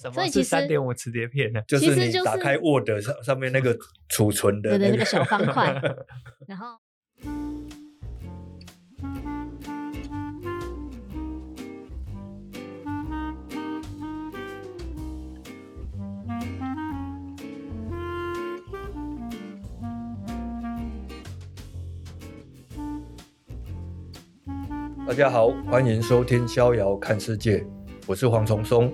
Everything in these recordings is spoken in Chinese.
什么是三点五磁碟片呢？就是你打开 Word 上上面那个储存的、那个、对对那个小方块，然后。大家好，欢迎收听《逍遥看世界》，我是黄崇松。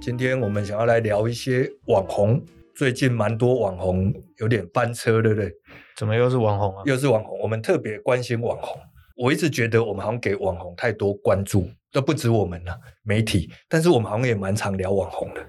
今天我们想要来聊一些网红，最近蛮多网红有点翻车，对不对？怎么又是网红啊？又是网红，我们特别关心网红。我一直觉得我们好像给网红太多关注，都不止我们了，媒体。但是我们好像也蛮常聊网红的，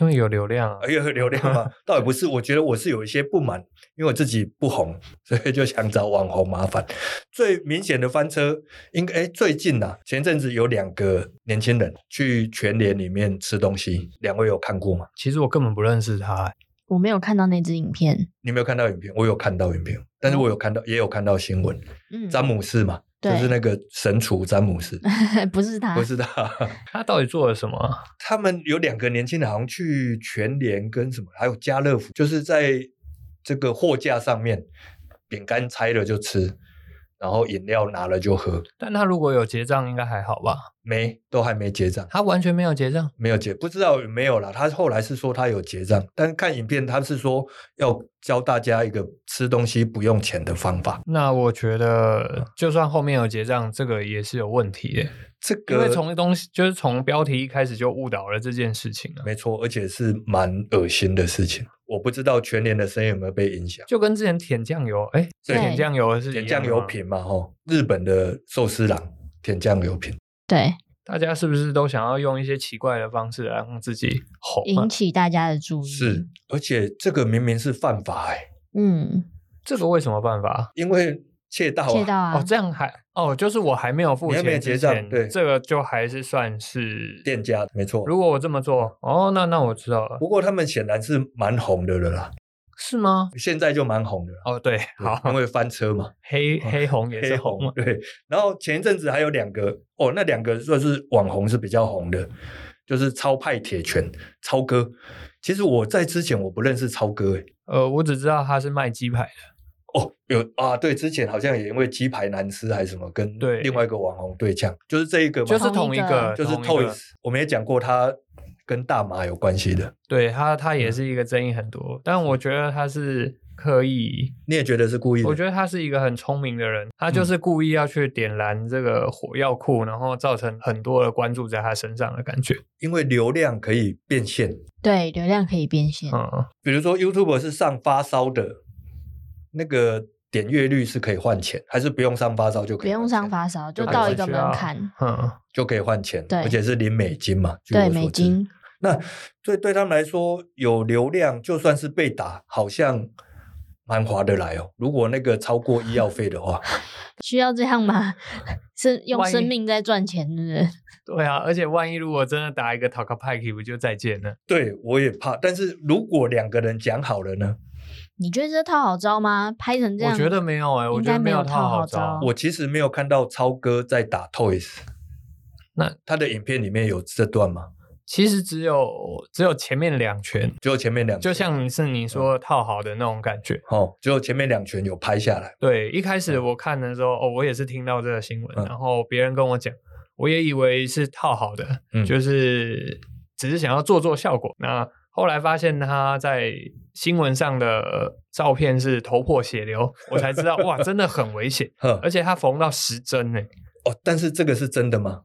因为有流量啊。哎有流量吗？倒也不是，我觉得我是有一些不满，因为我自己不红，所以就想找网红麻烦。最明显的翻车，应该哎最近呐、啊，前阵子有两个年轻人去全联里面吃东西，两位有看过吗？其实我根本不认识他，我没有看到那支影片。你没有看到影片？我有看到影片，但是我有看到，也有看到新闻。嗯，詹姆士嘛。就是那个神厨詹姆斯，不是他，不是他，他到底做了什么？他们有两个年轻人，好像去全联跟什么，还有家乐福，就是在这个货架上面，饼干拆了就吃。然后饮料拿了就喝，但他如果有结账，应该还好吧？没，都还没结账。他完全没有结账，没有结，不知道有没有啦。他后来是说他有结账，但看影片他是说要教大家一个吃东西不用钱的方法。那我觉得，就算后面有结账，这个也是有问题的。这个因为从东西就是从标题一开始就误导了这件事情啊。没错，而且是蛮恶心的事情。我不知道全年的生意有没有被影响，就跟之前舔酱油，哎，对，舔酱油是舔酱油品嘛，吼，日本的寿司郎舔酱油品，对，大家是不是都想要用一些奇怪的方式来让自己红，引起大家的注意？是，而且这个明明是犯法，哎，嗯，这个为什么犯法？因为。窃盗啊！窃盗啊！哦，这样还哦，就是我还没有付钱，没有结账，对，这个就还是算是店家，没错。如果我这么做，哦，那那我知道了。不过他们显然是蛮红的了啦，是吗？现在就蛮红的哦，对，好，因为翻车嘛，黑黑红也是红，对。然后前一阵子还有两个，哦，那两个算是网红是比较红的，就是超派铁拳超哥。其实我在之前我不认识超哥，诶，呃，我只知道他是卖鸡排的。哦，有啊，对，之前好像也因为鸡排难吃还是什么，跟另外一个网红对呛，就是这一个嘛，就是同一个，就是 Toys，我们也讲过他跟大麻有关系的，对他，他也是一个争议很多，嗯、但我觉得他是刻意，你也觉得是故意的？我觉得他是一个很聪明的人，他就是故意要去点燃这个火药库，然后造成很多的关注在他身上的感觉，因为流量可以变现，对，流量可以变现，嗯，比如说 YouTube 是上发烧的。那个点阅率是可以换钱，还是不用上发烧就可以？不用上发烧，就到一个门槛，嗯，就可以换钱。对，而且是零美金嘛。对，美金。那所以对他们来说，有流量就算是被打，好像蛮划得来哦。如果那个超过医药费的话，需要这样吗？是 用生命在赚钱，是不是？对啊，而且万一如果真的打一个讨个派克，不就再见了？对，我也怕。但是如果两个人讲好了呢？你觉得这套好招吗？拍成这样，我觉得没有哎、欸，我觉得没有套好招。我其实没有看到超哥在打 Toys，那他的影片里面有这段吗？其实只有只有前面两拳，只有前面两拳，就像是你说套好的那种感觉。哦，只有前面两拳有拍下来。对，一开始我看的时候，哦，我也是听到这个新闻，嗯、然后别人跟我讲，我也以为是套好的，嗯、就是只是想要做做效果。那后来发现他在新闻上的照片是头破血流，我才知道 哇，真的很危险，而且他缝到十针呢。哦，但是这个是真的吗？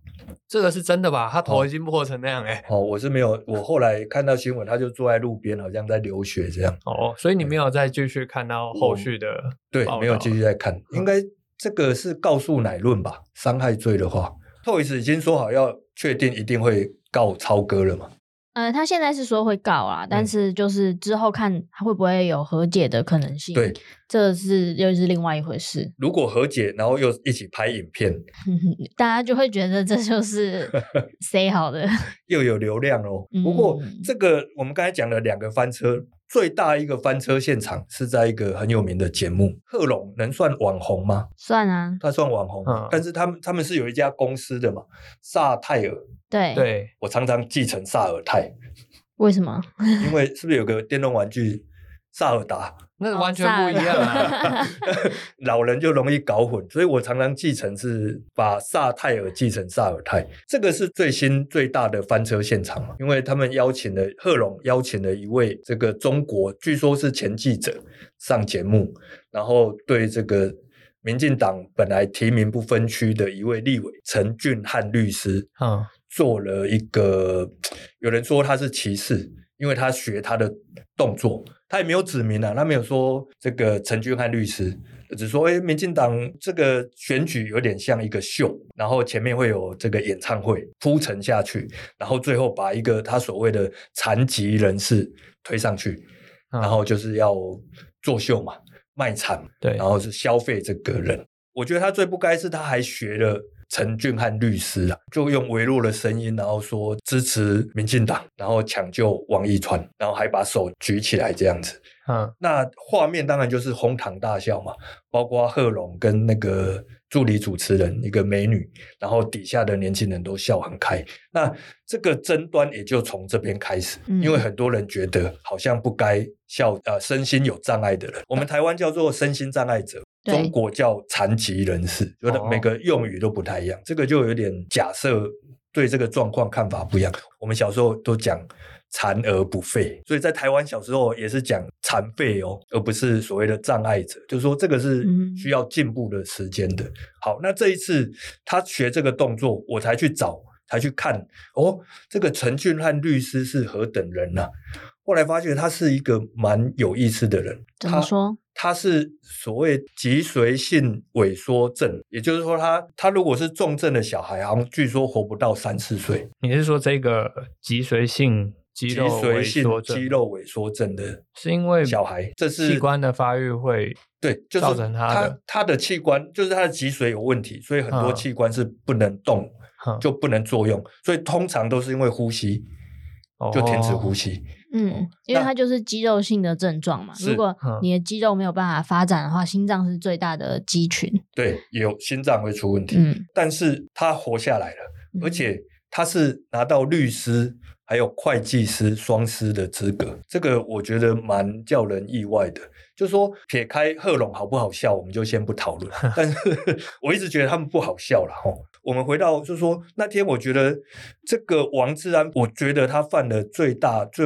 这个是真的吧？他头已经破成那样哎。哦，我是没有，我后来看到新闻，他就坐在路边，好像在流血这样。哦，所以你没有再继续看到后续的？对，没有继续再看。应该这个是告诉乃论吧？伤害罪的话，Toys 已经说好要确定一定会告超哥了嘛？呃，他现在是说会告啊，但是就是之后看他会不会有和解的可能性。对，这是又是另外一回事。如果和解，然后又一起拍影片，大家就会觉得这就是 谁好的，又有流量哦。不过这个我们刚才讲了两个翻车。最大一个翻车现场是在一个很有名的节目，贺龙能算网红吗？算啊，他算网红，嗯、但是他们他们是有一家公司的嘛，萨泰尔。对对，我常常继承萨尔泰，为什么？因为是不是有个电动玩具萨尔达？那完全不一样啊！老人就容易搞混，所以我常常继承是把萨泰尔继承萨尔泰。这个是最新最大的翻车现场嘛，因为他们邀请了贺龙，邀请了一位这个中国，据说是前记者上节目，然后对这个民进党本来提名不分区的一位立委陈俊翰律师，啊，做了一个，有人说他是歧视。因为他学他的动作，他也没有指明啊，他没有说这个陈俊翰律师，只说哎，民进党这个选举有点像一个秀，然后前面会有这个演唱会铺陈下去，然后最后把一个他所谓的残疾人士推上去，然后就是要作秀嘛，卖惨，对，然后是消费这个人。我觉得他最不该是他还学了。陈俊翰律师啊，就用微弱的声音，然后说支持民进党，然后抢救王一川，然后还把手举起来这样子。嗯，那画面当然就是哄堂大笑嘛，包括贺龙跟那个助理主持人一个美女，然后底下的年轻人都笑很开。那这个争端也就从这边开始，因为很多人觉得好像不该笑，呃，身心有障碍的人，我们台湾叫做身心障碍者。中国叫残疾人士，觉得每个用语都不太一样，这个就有点假设对这个状况看法不一样。我们小时候都讲残而不废，所以在台湾小时候也是讲残废哦，而不是所谓的障碍者，就是说这个是需要进步的时间的。好，那这一次他学这个动作，我才去找，才去看哦，这个陈俊翰律师是何等人呢？后来发现他是一个蛮有意思的人。怎么说？他是所谓脊髓性萎缩症，也就是说他，他他如果是重症的小孩，好像据说活不到三四岁。你是说这个脊髓性肌肉萎缩症？肌肉萎缩症的，是因为小孩这是器官的发育会对，就是造成他的他的器官就是他的脊髓有问题，所以很多器官是不能动，嗯、就不能作用，所以通常都是因为呼吸就停止呼吸。哦嗯，因为它就是肌肉性的症状嘛。如果你的肌肉没有办法发展的话，心脏是最大的肌群。对，有心脏会出问题。嗯，但是他活下来了，而且他是拿到律师还有会计师双师的资格，这个我觉得蛮叫人意外的。就是说，撇开贺龙好不好笑，我们就先不讨论。但是 我一直觉得他们不好笑了哈。我们回到就是说，那天我觉得这个王志安，我觉得他犯的最大、最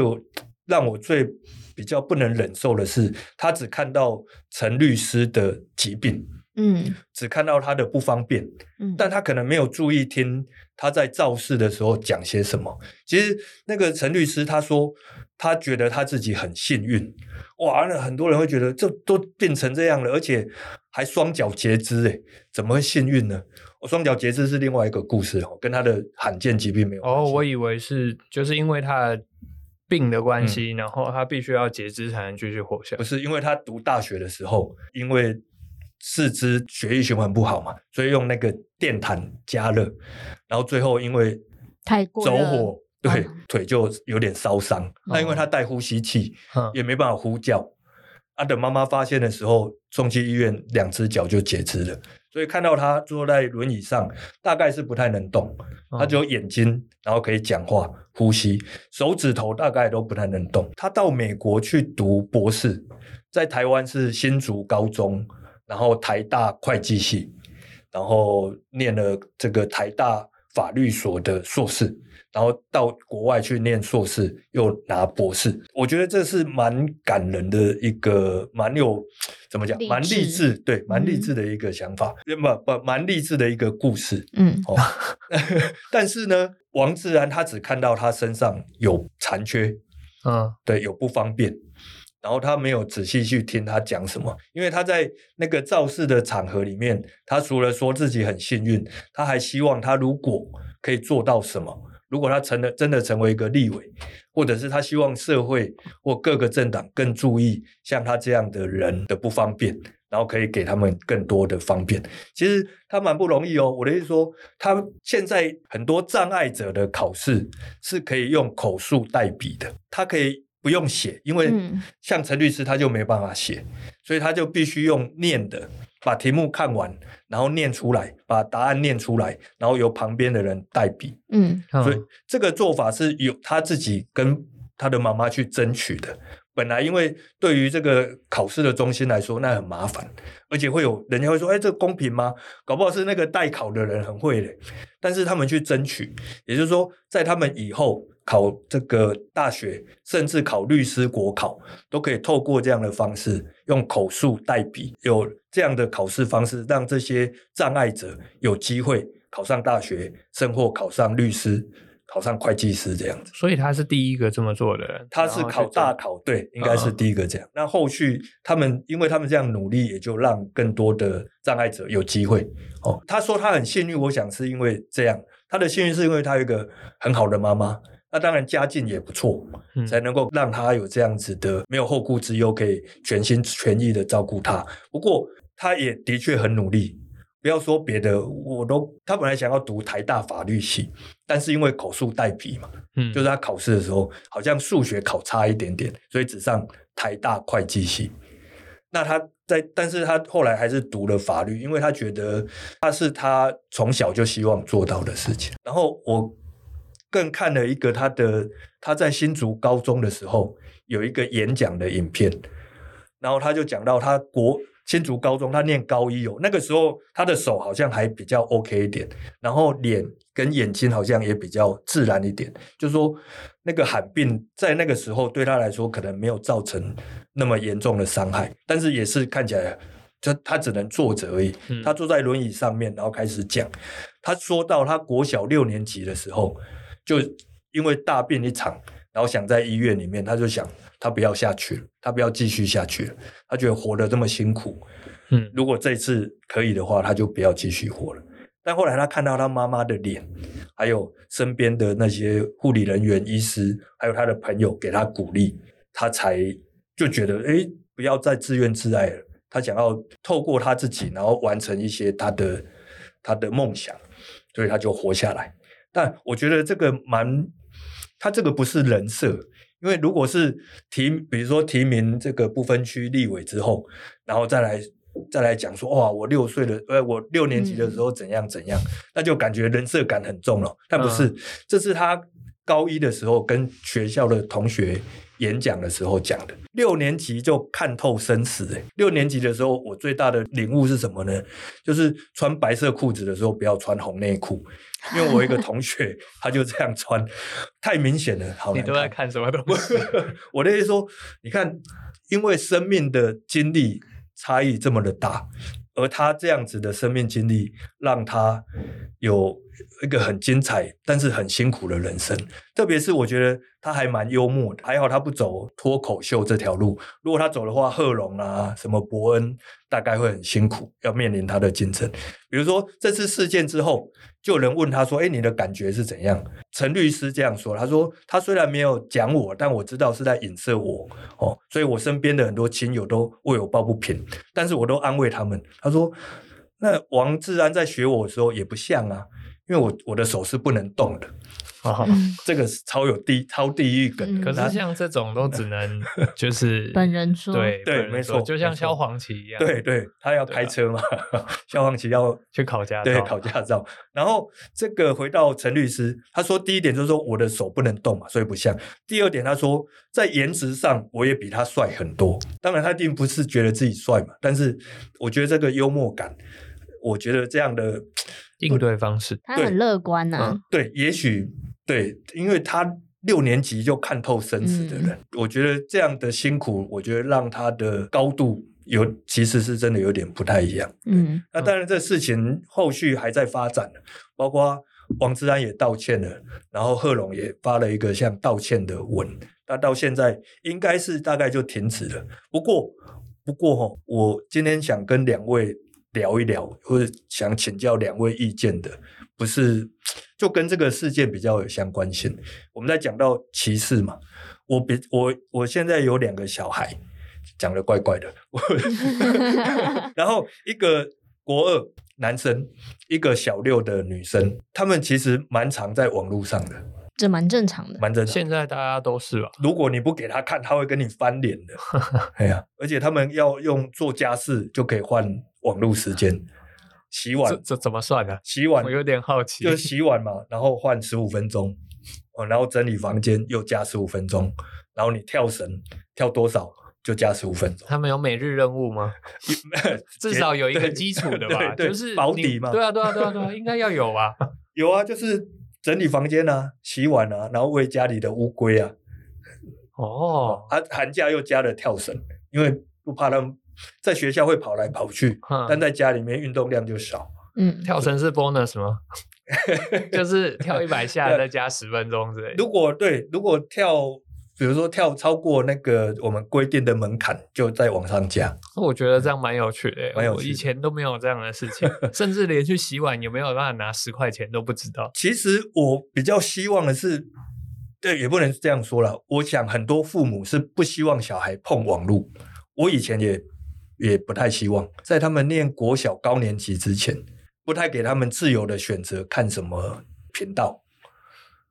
让我最比较不能忍受的是，他只看到陈律师的疾病，嗯，只看到他的不方便，嗯，但他可能没有注意听他在造势的时候讲些什么。其实那个陈律师他说，他觉得他自己很幸运。哇，那很多人会觉得这都变成这样了，而且还双脚截肢，诶，怎么会幸运呢？我双脚截肢是另外一个故事哦，跟他的罕见疾病没有关系。哦，我以为是就是因为他的病的关系，嗯、然后他必须要截肢才能继续活下来。不是，因为他读大学的时候，因为四肢血液循环不好嘛，所以用那个电毯加热，然后最后因为太过走火。对，啊、腿就有点烧伤。那、哦、因为他戴呼吸器，嗯、也没办法呼叫。啊，等妈妈发现的时候，送去医院，两只脚就截肢了。所以看到他坐在轮椅上，大概是不太能动。他只有眼睛，然后可以讲话、呼吸，手指头大概都不太能动。他到美国去读博士，在台湾是新竹高中，然后台大会计系，然后念了这个台大法律所的硕士。然后到国外去念硕士，又拿博士，我觉得这是蛮感人的一个，蛮有怎么讲，蛮励志，对，蛮励志的一个想法，不不，蛮励志的一个故事。嗯，哦，但是呢，王自然他只看到他身上有残缺，嗯，对，有不方便，然后他没有仔细去听他讲什么，因为他在那个造势的场合里面，他除了说自己很幸运，他还希望他如果可以做到什么。如果他成了真的成为一个立委，或者是他希望社会或各个政党更注意像他这样的人的不方便，然后可以给他们更多的方便。其实他蛮不容易哦。我的意思说，他现在很多障碍者的考试是可以用口述代笔的，他可以不用写，因为像陈律师他就没办法写，所以他就必须用念的。把题目看完，然后念出来，把答案念出来，然后由旁边的人代笔。嗯，所以这个做法是有他自己跟他的妈妈去争取的。本来因为对于这个考试的中心来说，那很麻烦，而且会有人家会说：“哎，这公平吗？”搞不好是那个代考的人很会的，但是他们去争取，也就是说，在他们以后考这个大学，甚至考律师国考，都可以透过这样的方式，用口述代笔，有这样的考试方式，让这些障碍者有机会考上大学，甚或考上律师。考上会计师这样子，所以他是第一个这么做的人。他是考大考，对，应该是第一个这样。嗯、那后续他们，因为他们这样努力，也就让更多的障碍者有机会。哦，他说他很幸运，我想是因为这样。他的幸运是因为他有一个很好的妈妈，那当然家境也不错，嗯、才能够让他有这样子的没有后顾之忧，可以全心全意的照顾他。不过他也的确很努力。不要说别的，我都他本来想要读台大法律系，但是因为口述代笔嘛，嗯，就是他考试的时候好像数学考差一点点，所以只上台大会计系。那他在，但是他后来还是读了法律，因为他觉得他是他从小就希望做到的事情。然后我更看了一个他的他在新竹高中的时候有一个演讲的影片，然后他就讲到他国。新竹高中，他念高一哦，那个时候他的手好像还比较 OK 一点，然后脸跟眼睛好像也比较自然一点，就是说那个罕病在那个时候对他来说可能没有造成那么严重的伤害，但是也是看起来就他只能坐着而已，他坐在轮椅上面，然后开始讲，他说到他国小六年级的时候，就因为大病一场，然后想在医院里面，他就想。他不要下去，他不要继续下去了。他觉得活得这么辛苦，嗯，如果这次可以的话，他就不要继续活了。但后来他看到他妈妈的脸，还有身边的那些护理人员、医师，还有他的朋友给他鼓励，他才就觉得，哎，不要再自怨自艾了。他想要透过他自己，然后完成一些他的他的梦想，所以他就活下来。但我觉得这个蛮，他这个不是人设。因为如果是提，比如说提名这个不分区立委之后，然后再来再来讲说，哇，我六岁的，呃，我六年级的时候怎样怎样，嗯、那就感觉人设感很重了。但不是，嗯、这是他高一的时候跟学校的同学演讲的时候讲的。六年级就看透生死，欸，六年级的时候，我最大的领悟是什么呢？就是穿白色裤子的时候不要穿红内裤。因为我一个同学，他就这样穿，太明显了。好，你都在看什么东西？我的意思说，你看，因为生命的经历差异这么的大，而他这样子的生命经历，让他有一个很精彩，但是很辛苦的人生。特别是我觉得他还蛮幽默的，还好他不走脱口秀这条路。如果他走的话，贺龙啊，什么伯恩，大概会很辛苦，要面临他的竞争。比如说这次事件之后。就有人问他说：“哎，你的感觉是怎样？”陈律师这样说：“他说，他虽然没有讲我，但我知道是在影射我哦，所以我身边的很多亲友都为我抱不平，但是我都安慰他们。他说，那王志安在学我的时候也不像啊，因为我我的手是不能动的。”啊，这个是超有地超地狱梗。可是像这种都只能 就是 本人说，对对，没错，就像萧煌奇一样，对对，他要开车嘛，萧煌奇要去考驾照，对，考驾照。然后这个回到陈律师，他说第一点就是说我的手不能动嘛，所以不像。第二点他说在颜值上我也比他帅很多。当然他并不是觉得自己帅嘛，但是我觉得这个幽默感，我觉得这样的应对方式，他很乐观呐、啊。对，也许。对，因为他六年级就看透生死的人，嗯、我觉得这样的辛苦，我觉得让他的高度有其实是真的有点不太一样。嗯，那当然这事情后续还在发展，包括王志安也道歉了，然后贺龙也发了一个像道歉的文，那到现在应该是大概就停止了。不过，不过哈，我今天想跟两位聊一聊，或者想请教两位意见的，不是。就跟这个事件比较有相关性。我们在讲到歧视嘛，我比我我现在有两个小孩，讲的怪怪的。然后一个国二男生，一个小六的女生，他们其实蛮常在网络上的，这蛮正常的，蛮正常。现在大家都是吧？如果你不给他看，他会跟你翻脸的。哎呀，而且他们要用做家事就可以换网络时间。洗碗这这怎么算呢？洗碗我有点好奇，就洗碗嘛，然后换十五分钟，哦，然后整理房间又加十五分钟，然后你跳绳跳多少就加十五分钟。他们有每日任务吗？至少有一个基础的吧，就是保底嘛。对啊，对啊，对啊，对啊，应该要有吧？有啊，就是整理房间啊，洗碗啊，然后喂家里的乌龟啊。哦，啊，寒假又加了跳绳，因为不怕他们在学校会跑来跑去，嗯、但在家里面运动量就少。嗯，跳绳是 bonus 吗？就是跳一百下 再加十分钟之类。如果对，如果跳，比如说跳超过那个我们规定的门槛，就再往上加。我觉得这样蛮有趣的，蛮有趣以前都没有这样的事情，甚至连去洗碗有没有办法拿十块钱都不知道。其实我比较希望的是。对，也不能这样说了。我想很多父母是不希望小孩碰网络。我以前也也不太希望，在他们念国小高年级之前，不太给他们自由的选择看什么频道。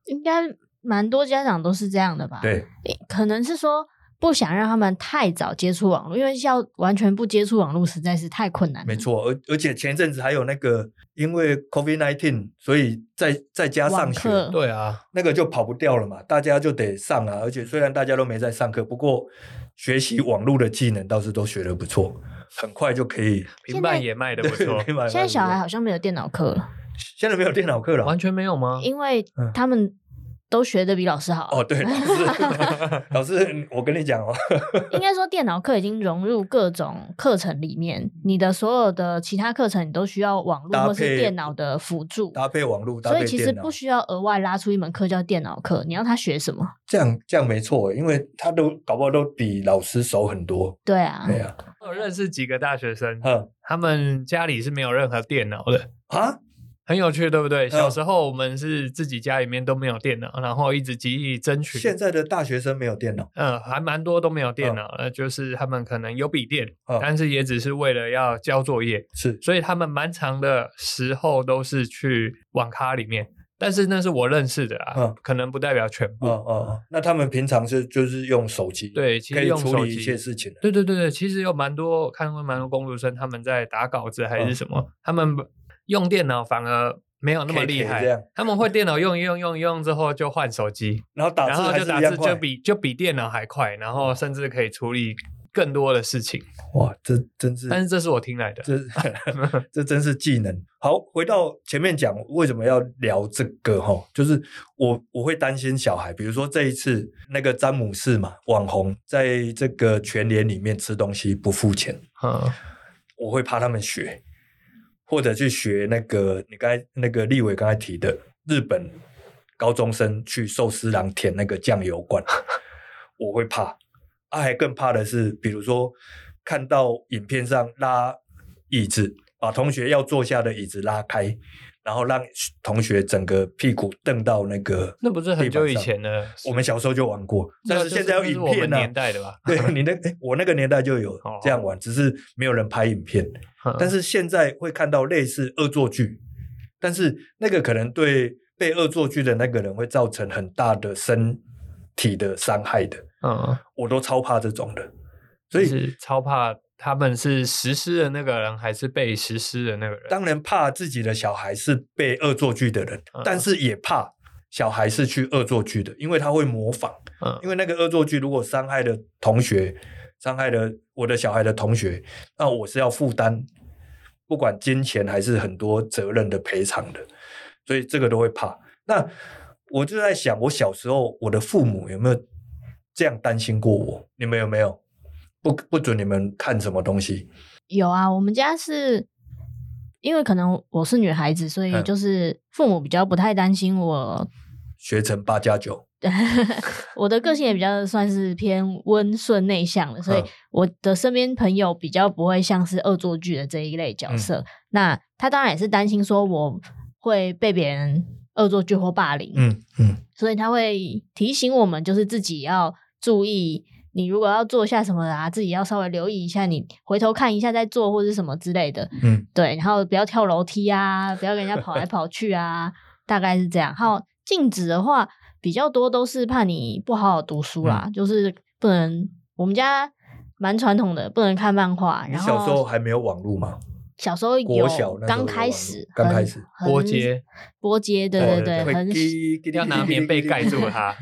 应该蛮多家长都是这样的吧？对，可能是说。不想让他们太早接触网络，因为要完全不接触网络实在是太困难。没错，而而且前阵子还有那个，因为 COVID-19，所以在在家上学，对啊，那个就跑不掉了嘛，大家就得上啊。而且虽然大家都没在上课，不过学习网络的技能倒是都学得不错，很快就可以。平板也 卖得不错。现在小孩好像没有电脑课了。现在没有电脑课了，完全没有吗？因为他们。都学的比老师好哦，对，老师，老师，我跟你讲哦，应该说电脑课已经融入各种课程里面，你的所有的其他课程你都需要网络或是电脑的辅助，搭配网络，所以其实不需要额外拉出一门课叫电脑课，你要他学什么？这样这样没错，因为他都搞不好都比老师熟很多。对啊，对啊，我认识几个大学生，他们家里是没有任何电脑的啊。很有趣，对不对？小时候我们是自己家里面都没有电脑，嗯、然后一直极力争取。现在的大学生没有电脑，嗯，还蛮多都没有电脑，呃、嗯，就是他们可能有笔电，嗯、但是也只是为了要交作业，是，所以他们蛮长的时候都是去网咖里面。但是那是我认识的啊，嗯、可能不代表全部。哦哦，那他们平常是就是用手机，对，其实用手机可以处理一些事情。对对对对，其实有蛮多看过蛮多工读生他们在打稿子还是什么，嗯、他们用电脑反而。没有那么厉害，他们会电脑用一用用一用之后就换手机，然后打字，然后就打字就比就比电脑还快，然后甚至可以处理更多的事情。哇，这真是！但是这是我听来的，这 这真是技能。好，回到前面讲为什么要聊这个哈，就是我我会担心小孩，比如说这一次那个詹姆士嘛，网红在这个全联里面吃东西不付钱，嗯，我会怕他们学。或者去学那个你刚才那个立伟刚才提的日本高中生去寿司郎舔那个酱油罐，我会怕。啊，还更怕的是，比如说看到影片上拉椅子，把同学要坐下的椅子拉开，然后让同学整个屁股蹬到那个，那不是很久以前的？我们小时候就玩过，但是现在有影片呢、啊。年代的吧？对，你那我那个年代就有这样玩，只是没有人拍影片。但是现在会看到类似恶作剧，但是那个可能对被恶作剧的那个人会造成很大的身体的伤害的。嗯，我都超怕这种的，所以是超怕他们是实施的那个人还是被实施的那个人？当然怕自己的小孩是被恶作剧的人，但是也怕小孩是去恶作剧的，因为他会模仿。嗯，因为那个恶作剧如果伤害了同学。伤害了我的小孩的同学，那我是要负担不管金钱还是很多责任的赔偿的，所以这个都会怕。那我就在想，我小时候我的父母有没有这样担心过我？你们有没有？不不准你们看什么东西？有啊，我们家是因为可能我是女孩子，所以就是父母比较不太担心我学成八加九。对，我的个性也比较算是偏温顺内向的，所以我的身边朋友比较不会像是恶作剧的这一类角色。嗯、那他当然也是担心说我会被别人恶作剧或霸凌，嗯嗯，所以他会提醒我们，就是自己要注意，你如果要做下什么啊，自己要稍微留意一下，你回头看一下再做或者什么之类的，嗯，对，然后不要跳楼梯啊，不要跟人家跑来跑去啊，大概是这样。还有禁止的话。比较多都是怕你不好好读书啦，嗯、就是不能。我们家蛮传统的，不能看漫画。然后小时候还没有网络吗？小时候有刚开始，刚开始波接波接，对对对，很要拿棉被盖住它。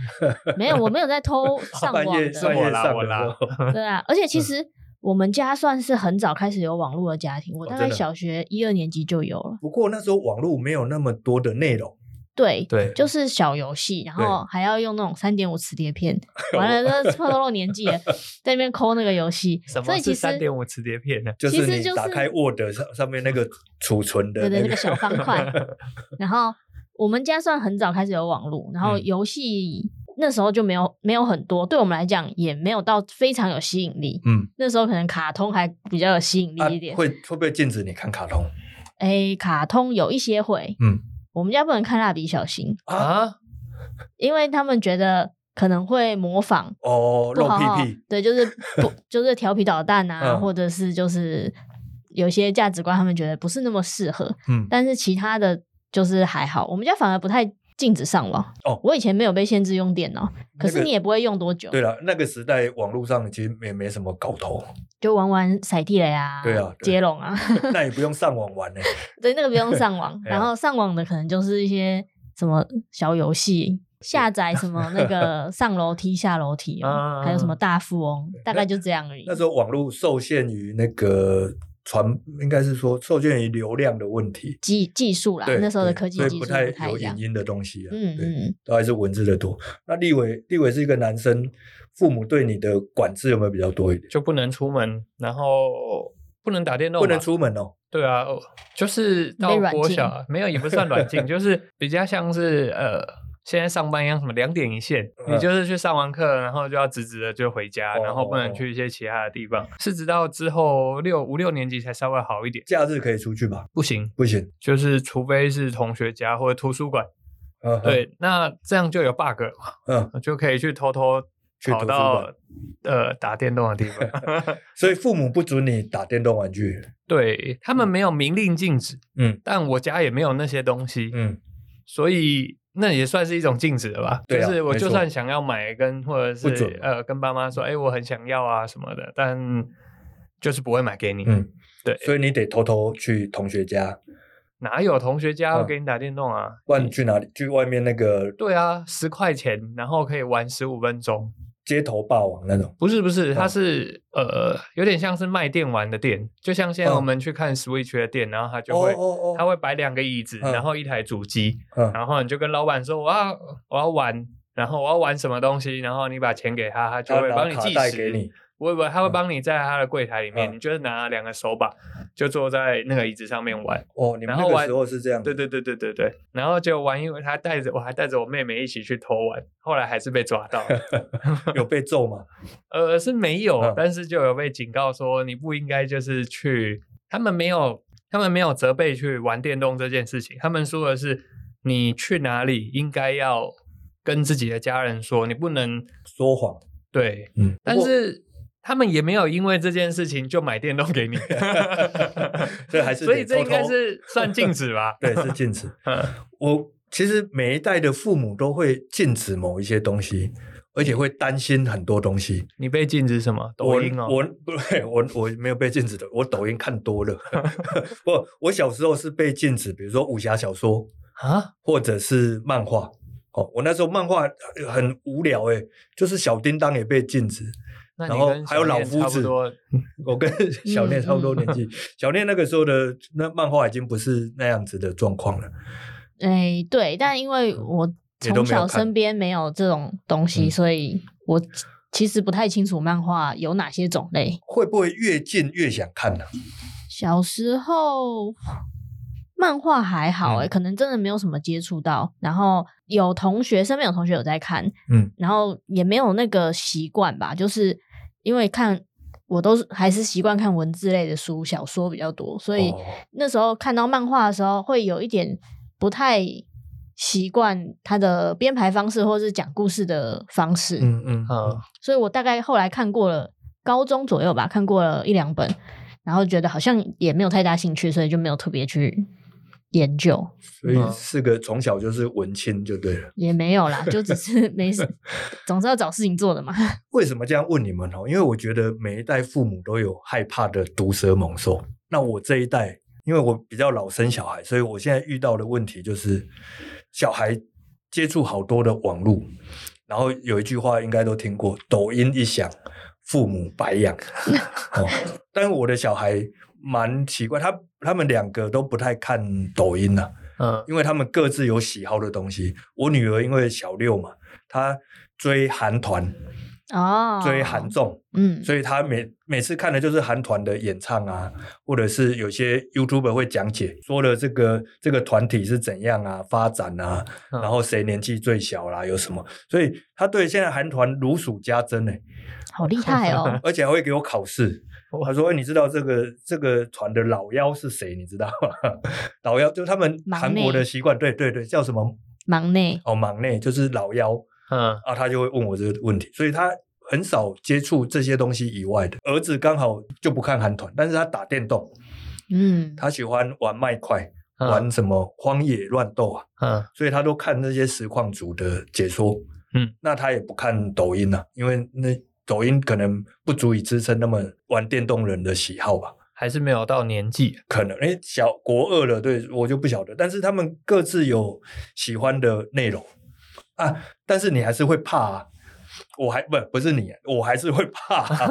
没有，我没有在偷 上网的，我啦我啦。对啊，而且其 实我们家算是很早开始有网络的家庭，我大概小学一二年级就有了。不过那时候网络没有那么多的内容。对对，就是小游戏，然后还要用那种三点五磁碟片，完了那破透露年纪了，在那边抠那个游戏。所以其实三点五磁碟片呢？就是你打开 Word 上上面那个储存的，对对，那个小方块。然后我们家算很早开始有网络，然后游戏那时候就没有没有很多，对我们来讲也没有到非常有吸引力。嗯，那时候可能卡通还比较有吸引力一点。会会不会禁止你看卡通？哎，卡通有一些会，嗯。我们家不能看蜡笔小新啊，因为他们觉得可能会模仿哦，露屁屁，对，就是不 就是调皮捣蛋啊，或者是就是有些价值观，他们觉得不是那么适合。嗯，但是其他的就是还好。我们家反而不太禁止上网哦。我以前没有被限制用电脑，可是你也不会用多久。对了，那个时代网络上其实也没什么搞头，就玩玩赛地雷啊，对啊，接龙啊，那也不用上网玩呢。对，那个不用上网，然后上网的可能就是一些什么小游戏，下载什么那个上楼梯、下楼梯，还有什么大富翁，大概就这样而已。那时候网络受限于那个。传应该是说受限于流量的问题，技技术啦，那时候的科技技术不太有影音的东西啊，嗯嗯，都还是文字的多。那立伟，立伟是一个男生，父母对你的管制有没有比较多一点？就不能出门，然后不能打电动，不能出门哦。对啊，就是到国小没有，也不算软禁，就是比较像是呃。现在上班一样，什么两点一线，你就是去上完课，然后就要直直的就回家，然后不能去一些其他的地方。是直到之后六五六年级才稍微好一点。假日可以出去吗？不行，不行，就是除非是同学家或者图书馆。对，那这样就有 bug，了嗯，就可以去偷偷跑到呃打电动的地方。所以父母不准你打电动玩具。对，他们没有明令禁止，嗯，但我家也没有那些东西，嗯，所以。那也算是一种禁止了吧？对啊，就是我就算想要买跟或者是呃跟爸妈说，哎，我很想要啊什么的，但就是不会买给你。嗯，对，所以你得偷偷去同学家。哪有同学家会给你打电动啊？不然你去哪里？去外面那个？对啊，十块钱，然后可以玩十五分钟。街头霸王那种？不是不是，它是呃有点像是卖电玩的店，就像现在我们去看 Switch 的店，然后他就会他会摆两个椅子，然后一台主机，然后你就跟老板说我要我要玩，然后我要玩什么东西，然后你把钱给他，他就会帮你计时。不会不会，他会帮你在他的柜台里面，你就是拿两个手把，就坐在那个椅子上面玩。哦，你们那个时候是这样。对对对对对对。然后就玩，因为他带着我还带着我妹妹一起去偷玩，后来还是被抓到。有被揍吗？呃，是没有，但是就有被警告说你不应该就是去。他们没有，他们没有责备去玩电动这件事情。他们说的是你去哪里应该要跟自己的家人说，你不能说谎。对，嗯，但是。他们也没有因为这件事情就买电动给你，所以还是所以这应该是算禁止吧？对，是禁止。我其实每一代的父母都会禁止某一些东西，而且会担心很多东西。你被禁止什么？抖音哦？我不对，我我没有被禁止的，我抖音看多了。不，我小时候是被禁止，比如说武侠小说啊，或者是漫画。哦，我那时候漫画很无聊诶，就是小叮当也被禁止。然后还有老夫子，我跟小念差不多年纪。嗯嗯、小念那个时候的那漫画已经不是那样子的状况了。哎，对，但因为我从小身边没有这种东西，所以我其实不太清楚漫画有哪些种类。会不会越近越想看呢？小时候。漫画还好哎，可能真的没有什么接触到，然后有同学身边有同学有在看，嗯，然后也没有那个习惯吧，就是因为看我都是还是习惯看文字类的书，小说比较多，所以那时候看到漫画的时候会有一点不太习惯它的编排方式或是讲故事的方式，嗯嗯嗯，所以我大概后来看过了高中左右吧，看过了一两本，然后觉得好像也没有太大兴趣，所以就没有特别去。研究，所以是个从小就是文青就对了，也没有啦，就只是 没事，总是要找事情做的嘛。为什么这样问你们哦？因为我觉得每一代父母都有害怕的毒蛇猛兽。那我这一代因为我比较老生小孩，所以我现在遇到的问题就是小孩接触好多的网络，然后有一句话应该都听过：抖音一响，父母白养。哦，但是我的小孩蛮奇怪，他他们两个都不太看抖音了、啊，嗯，因为他们各自有喜好的东西。我女儿因为小六嘛，她追韩团。哦，追韩综，嗯，所以她每每次看的就是韩团的演唱啊，或者是有些 YouTuber 会讲解，说了这个这个团体是怎样啊发展啊，嗯、然后谁年纪最小啦，有什么，所以她对现在韩团如数家珍呢，好厉害哦，而且还会给我考试，他说、欸、你知道这个这个团的老妖是谁？你知道吗？老妖就是他们韩国的习惯，对对对，叫什么？忙内哦，忙内就是老妖。嗯啊，他就会问我这个问题，所以他很少接触这些东西以外的。儿子刚好就不看韩团，但是他打电动，嗯，他喜欢玩麦块，嗯、玩什么荒野乱斗啊，嗯，所以他都看那些实况组的解说，嗯，那他也不看抖音啊，因为那抖音可能不足以支撑那么玩电动人的喜好吧，还是没有到年纪，可能诶小国二了，对我就不晓得，但是他们各自有喜欢的内容。啊！但是你还是会怕啊！我还不不是你，我还是会怕啊。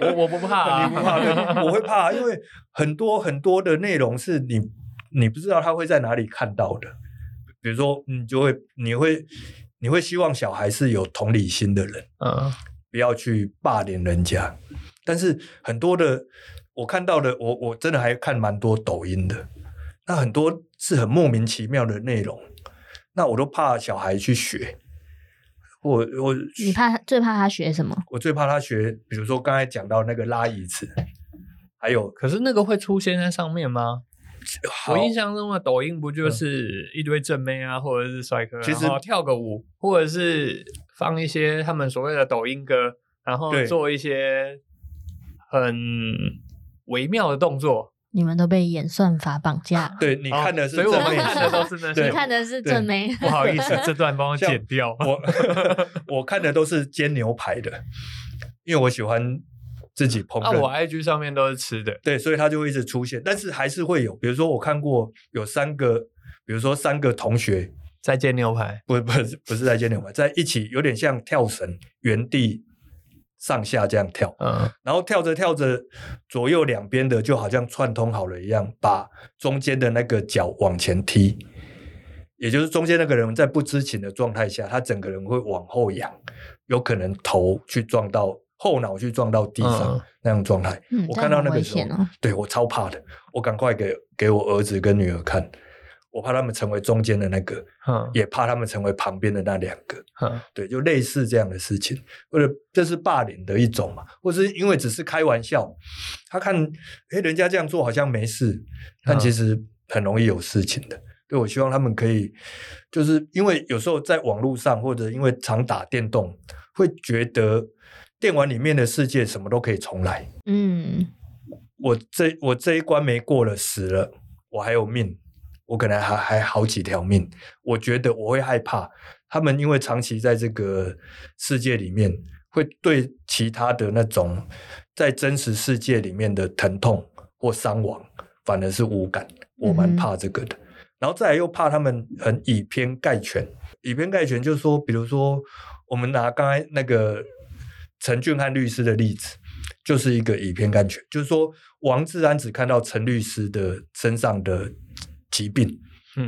我我不怕啊，你不怕？对，我会怕啊，因为很多很多的内容是你你不知道他会在哪里看到的。比如说，你就会你会你会希望小孩是有同理心的人，嗯，不要去霸凌人家。但是很多的我看到的，我我真的还看蛮多抖音的，那很多是很莫名其妙的内容。那我都怕小孩去学，我我你怕最怕他学什么？我最怕他学，比如说刚才讲到那个拉椅子，还有，可是那个会出现在上面吗？好我印象中的抖音不就是一堆正妹啊，或者是帅哥，其实跳个舞，或者是放一些他们所谓的抖音歌，然后做一些很微妙的动作。你们都被演算法绑架。对，你看的是正妹，所以我们看的都是那些。你看的是正妹。不好意思，这段帮我剪掉。我 我看的都是煎牛排的，因为我喜欢自己烹饪。那我 IG 上面都是吃的，对，所以它就会一直出现。但是还是会有，比如说我看过有三个，比如说三个同学在煎牛排，不不是不是在煎牛排，在一起有点像跳绳，原地。上下这样跳，嗯，然后跳着跳着，左右两边的就好像串通好了一样，把中间的那个脚往前踢，也就是中间那个人在不知情的状态下，他整个人会往后仰，有可能头去撞到后脑去撞到地上，嗯、那样状态。嗯、我看到那个时候，哦、对我超怕的，我赶快给给我儿子跟女儿看。我怕他们成为中间的那个，嗯、也怕他们成为旁边的那两个，嗯、对，就类似这样的事情，或者这是霸凌的一种嘛，或是因为只是开玩笑，他看，哎，人家这样做好像没事，但其实很容易有事情的。对，我希望他们可以，就是因为有时候在网络上，或者因为常打电动，会觉得电玩里面的世界什么都可以重来。嗯，我这我这一关没过了，死了，我还有命。我可能还还好几条命，我觉得我会害怕他们，因为长期在这个世界里面，会对其他的那种在真实世界里面的疼痛或伤亡，反而是无感。我蛮怕这个的。嗯、然后再来又怕他们很以偏概全，以偏概全就是说，比如说我们拿刚才那个陈俊翰律师的例子，就是一个以偏概全，就是说王志安只看到陈律师的身上的。疾病，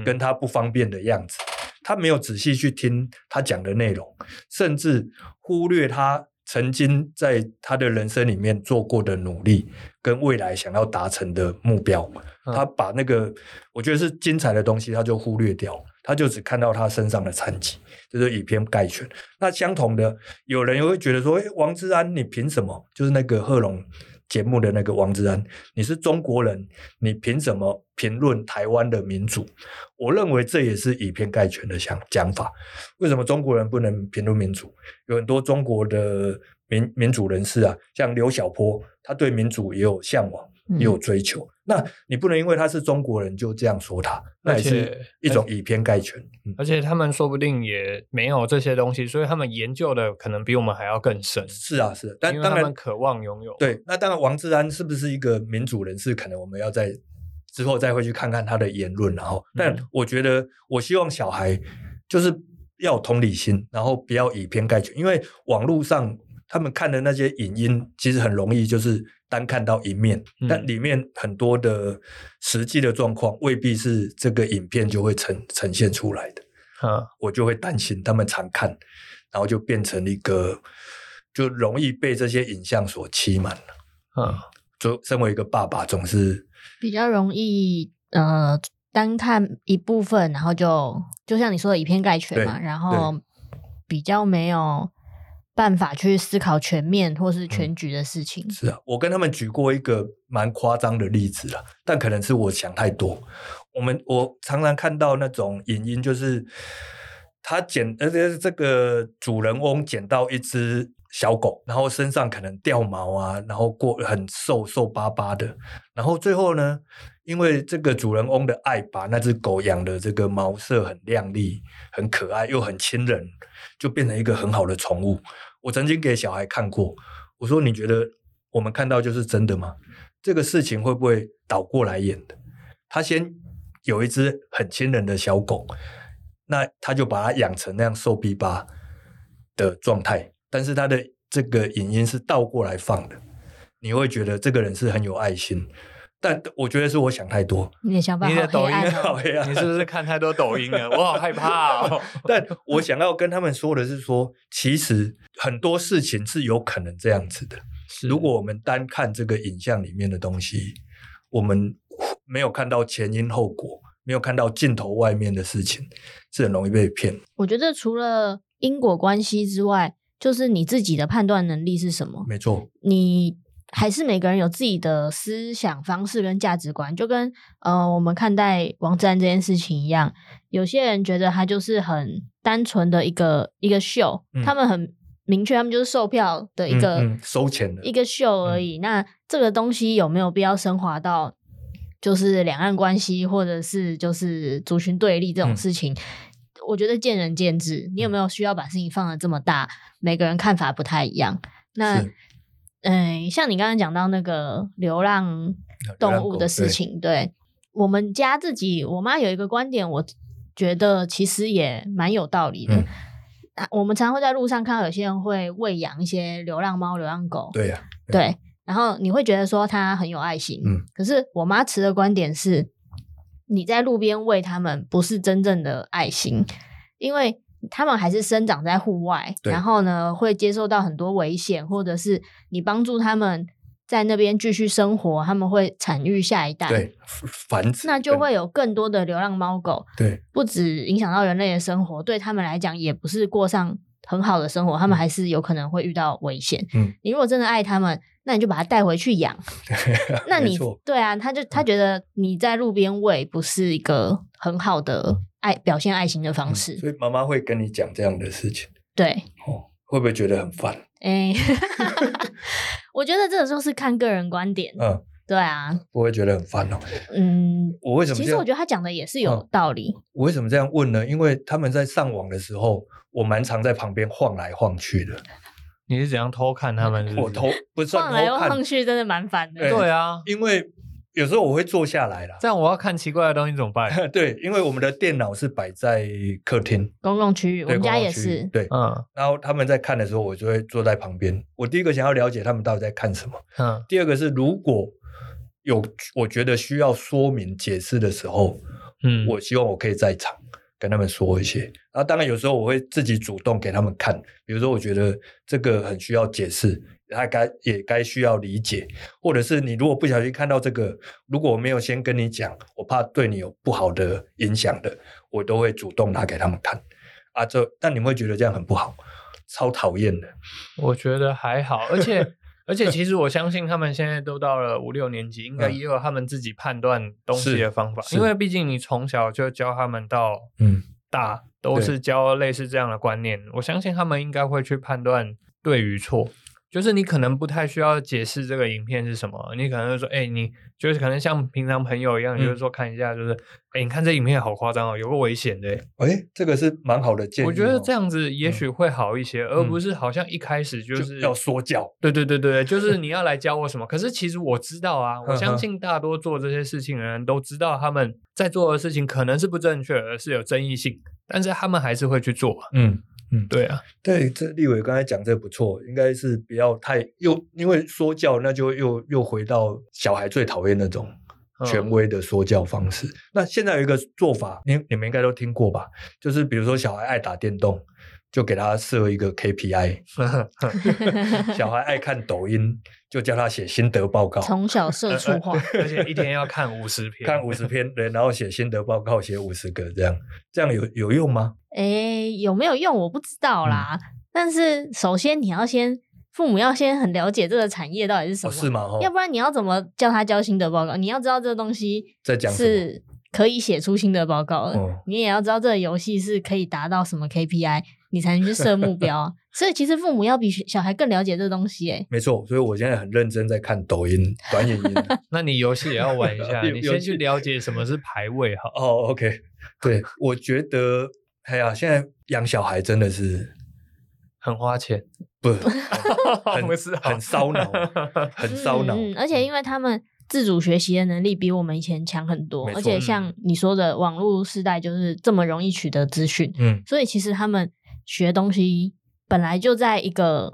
跟他不方便的样子，嗯、他没有仔细去听他讲的内容，甚至忽略他曾经在他的人生里面做过的努力，跟未来想要达成的目标。嗯、他把那个我觉得是精彩的东西，他就忽略掉，他就只看到他身上的残疾，就是以偏概全。那相同的，有人又会觉得说：“诶，王志安，你凭什么？”就是那个贺龙。节目的那个王志安，你是中国人，你凭什么评论台湾的民主？我认为这也是以偏概全的想讲法。为什么中国人不能评论民主？有很多中国的民民主人士啊，像刘晓波，他对民主也有向往，也有追求。嗯、那你不能因为他是中国人就这样说他，那也是一种以偏概全。而且他们说不定也没有这些东西，所以他们研究的可能比我们还要更深。是啊，是，但当然渴望拥有。对，那当然，王志安是不是一个民主人士？可能我们要在之后再会去看看他的言论，然后，但我觉得，我希望小孩就是要有同理心，然后不要以偏概全，因为网络上。他们看的那些影音，其实很容易就是单看到一面，嗯、但里面很多的实际的状况未必是这个影片就会呈呈现出来的。啊，我就会担心他们常看，然后就变成一个就容易被这些影像所欺瞒了。啊，就身为一个爸爸，总是比较容易呃单看一部分，然后就就像你说的以偏概全嘛，然后比较没有。办法去思考全面或是全局的事情。嗯。是啊，我跟他们举过一个蛮夸张的例子了，但可能是我想太多。我们我常常看到那种影音，就是他捡，而且这个主人翁捡到一只小狗，然后身上可能掉毛啊，然后过很瘦瘦巴巴的，然后最后呢，因为这个主人翁的爱，把那只狗养的这个毛色很亮丽、很可爱又很亲人，就变成一个很好的宠物。我曾经给小孩看过，我说：“你觉得我们看到就是真的吗？这个事情会不会倒过来演的？他先有一只很亲人的小狗，那他就把它养成那样瘦逼巴的状态，但是他的这个影音是倒过来放的，你会觉得这个人是很有爱心。”但我觉得是我想太多。你的想法，你的抖音好黑暗，你是不是看太多抖音了？我好害怕哦。但我想要跟他们说的是说，说其实很多事情是有可能这样子的。如果我们单看这个影像里面的东西，我们没有看到前因后果，没有看到镜头外面的事情，是很容易被骗。我觉得除了因果关系之外，就是你自己的判断能力是什么？没错，你。还是每个人有自己的思想方式跟价值观，就跟呃我们看待王志安这件事情一样。有些人觉得它就是很单纯的一个一个秀，嗯、他们很明确，他们就是售票的一个、嗯嗯、收钱的一个秀而已。嗯、那这个东西有没有必要升华到就是两岸关系，或者是就是族群对立这种事情？嗯、我觉得见仁见智。你有没有需要把事情放的这么大？每个人看法不太一样。那。嗯，像你刚刚讲到那个流浪动物的事情，对，对我们家自己，我妈有一个观点，我觉得其实也蛮有道理的。嗯、我们常常会在路上看到有些人会喂养一些流浪猫、流浪狗，对呀、啊，对，对。然后你会觉得说他很有爱心，嗯。可是我妈持的观点是，你在路边喂他们不是真正的爱心，因为。他们还是生长在户外，然后呢，会接受到很多危险，或者是你帮助他们在那边继续生活，他们会产育下一代，对，繁殖，那就会有更多的流浪猫狗，对，不止影响到人类的生活，对他们来讲也不是过上很好的生活，他们还是有可能会遇到危险。嗯，你如果真的爱他们，那你就把它带回去养。那你对啊，他就他觉得你在路边喂不是一个很好的。爱表现爱心的方式，嗯、所以妈妈会跟你讲这样的事情。对，哦，会不会觉得很烦？哎、欸，我觉得这个就是看个人观点。嗯，对啊，不会觉得很烦哦。嗯，我为什么？其实我觉得他讲的也是有道理。嗯、我为什么这样问呢？因为他们在上网的时候，我蛮常在旁边晃来晃去的。你是怎样偷看他们是不是？我偷不算偷看，晃来晃去真的蛮烦的。对啊，因为。有时候我会坐下来啦，这样我要看奇怪的东西怎么办？对，因为我们的电脑是摆在客厅公共区域，我们家也是。对，嗯，然后他们在看的时候，我就会坐在旁边。我第一个想要了解他们到底在看什么，嗯。第二个是如果有我觉得需要说明解释的时候，嗯，我希望我可以在场跟他们说一些。然后当然有时候我会自己主动给他们看，比如说我觉得这个很需要解释。他该也该需要理解，或者是你如果不小心看到这个，如果我没有先跟你讲，我怕对你有不好的影响的，我都会主动拿给他们看啊。这但你们会觉得这样很不好，超讨厌的。我觉得还好，而且而且其实我相信他们现在都到了五六年级，应该也有他们自己判断东西的方法，因为毕竟你从小就教他们到嗯大都是教类似这样的观念，我相信他们应该会去判断对与错。就是你可能不太需要解释这个影片是什么，你可能就说，哎、欸，你就是可能像平常朋友一样，嗯、就是说看一下，就是，哎、欸，你看这影片好夸张哦，有个危险的，哎、欸，这个是蛮好的建议。我觉得这样子也许会好一些，嗯、而不是好像一开始就是就要说教。对对对对，就是你要来教我什么？可是其实我知道啊，我相信大多做这些事情的人都知道他们在做的事情可能是不正确，而是有争议性，但是他们还是会去做。嗯。嗯，对啊，对，这立伟刚才讲这不错，应该是不要太又因为说教，那就又又回到小孩最讨厌那种权威的说教方式。嗯、那现在有一个做法，你你们应该都听过吧？就是比如说小孩爱打电动，就给他设一个 KPI，小孩爱看抖音。就叫他写心得报告，从小社畜化，而且一天要看五十篇，看五十篇，对，然后写心得报告，写五十个，这样，这样有有用吗？诶，有没有用我不知道啦。嗯、但是首先你要先，父母要先很了解这个产业到底是什么，哦、是吗？要不然你要怎么叫他交心得报告？你要知道这个东西在讲是可以写出心得报告的，哦、你也要知道这个游戏是可以达到什么 KPI。你才能去设目标，所以其实父母要比小孩更了解这个东西，哎，没错，所以我现在很认真在看抖音短影音。那你游戏也要玩一下，你先去了解什么是排位好。哦，OK，对，我觉得，哎呀，现在养小孩真的是很花钱，不，很很烧脑，很烧脑。嗯，而且因为他们自主学习的能力比我们以前强很多，而且像你说的，网络时代就是这么容易取得资讯，嗯，所以其实他们。学东西本来就在一个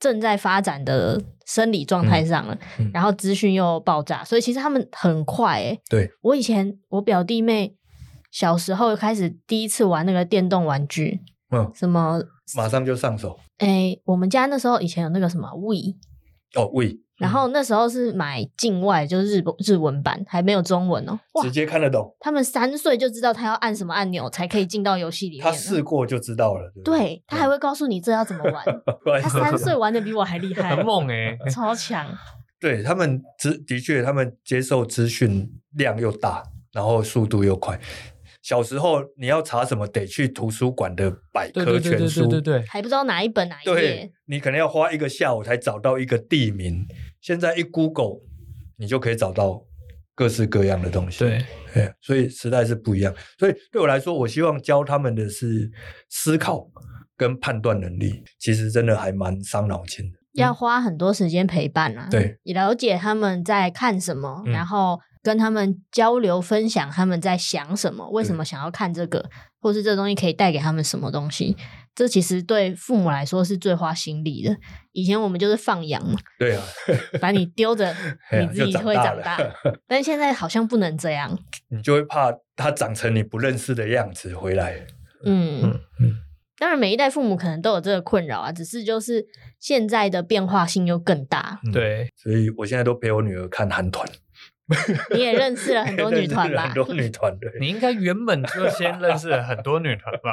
正在发展的生理状态上了，嗯嗯、然后资讯又爆炸，所以其实他们很快诶。对，我以前我表弟妹小时候开始第一次玩那个电动玩具，嗯，什么马上就上手。诶，我们家那时候以前有那个什么 Wii，哦 Wii。然后那时候是买境外，就是日日文版，还没有中文哦。直接看得懂。他们三岁就知道他要按什么按钮才可以进到游戏里面。他试过就知道了。对，对，他还会告诉你这要怎么玩。他三岁玩的比我还厉害，很猛哎，超强。对，他们资的确，他们接受资讯量又大，然后速度又快。小时候你要查什么，得去图书馆的百科全书，对对对，还不知道哪一本哪一页。你可能要花一个下午才找到一个地名。现在一 Google，你就可以找到各式各样的东西。对，对，所以时代是不一样。所以对我来说，我希望教他们的是思考跟判断能力。其实真的还蛮伤脑筋的，要花很多时间陪伴啊。对，你了解他们在看什么，嗯、然后跟他们交流分享他们在想什么，为什么想要看这个，或是这东西可以带给他们什么东西。这其实对父母来说是最花心力的。以前我们就是放养嘛，对啊，把你丢着，你自己会长大。但是现在好像不能这样，你就会怕他长成你不认识的样子回来。嗯嗯嗯。当然，每一代父母可能都有这个困扰啊，只是就是现在的变化性又更大。对，所以我现在都陪我女儿看韩团。你也认识了很多女团吧？很多女团对，你应该原本就先认识了很多女团吧？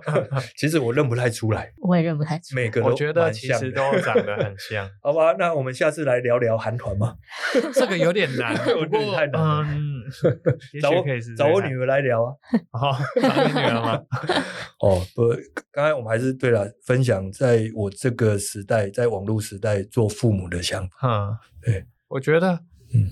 其实我认不太出来，我也认不太出来。每个都我觉得其实都长得很像。好吧，那我们下次来聊聊韩团吧。这个有点难，有点太难。嗯，找我找我女儿来聊啊。好，找你女儿吗？哦，不，刚才我们还是对了，分享在我这个时代，在网络时代做父母的想法。嗯，对，我觉得，嗯。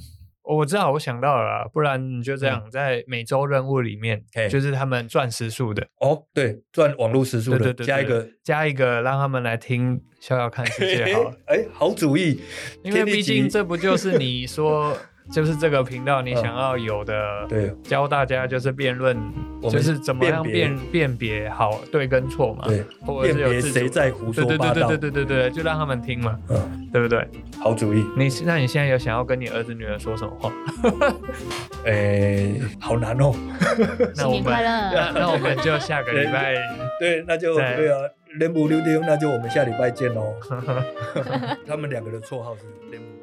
我知道，我想到了，不然你就这样，在每周任务里面，就是他们赚时数的哦，对，赚网络时数的，加一个加一个，让他们来听逍遥看世界好了，哎，好主意，因为毕竟这不就是你说。就是这个频道，你想要有的，对，教大家就是辩论，就是怎么样辨辨别好对跟错嘛，对，辨别谁在胡说八道，对对对对对对，就让他们听嘛，嗯，对不对？好主意。你那你现在有想要跟你儿子女儿说什么话？哎，好难哦。新年快乐。那我们就下个礼拜，对，那就对啊，连不溜丢，那就我们下礼拜见喽。他们两个的绰号是连不。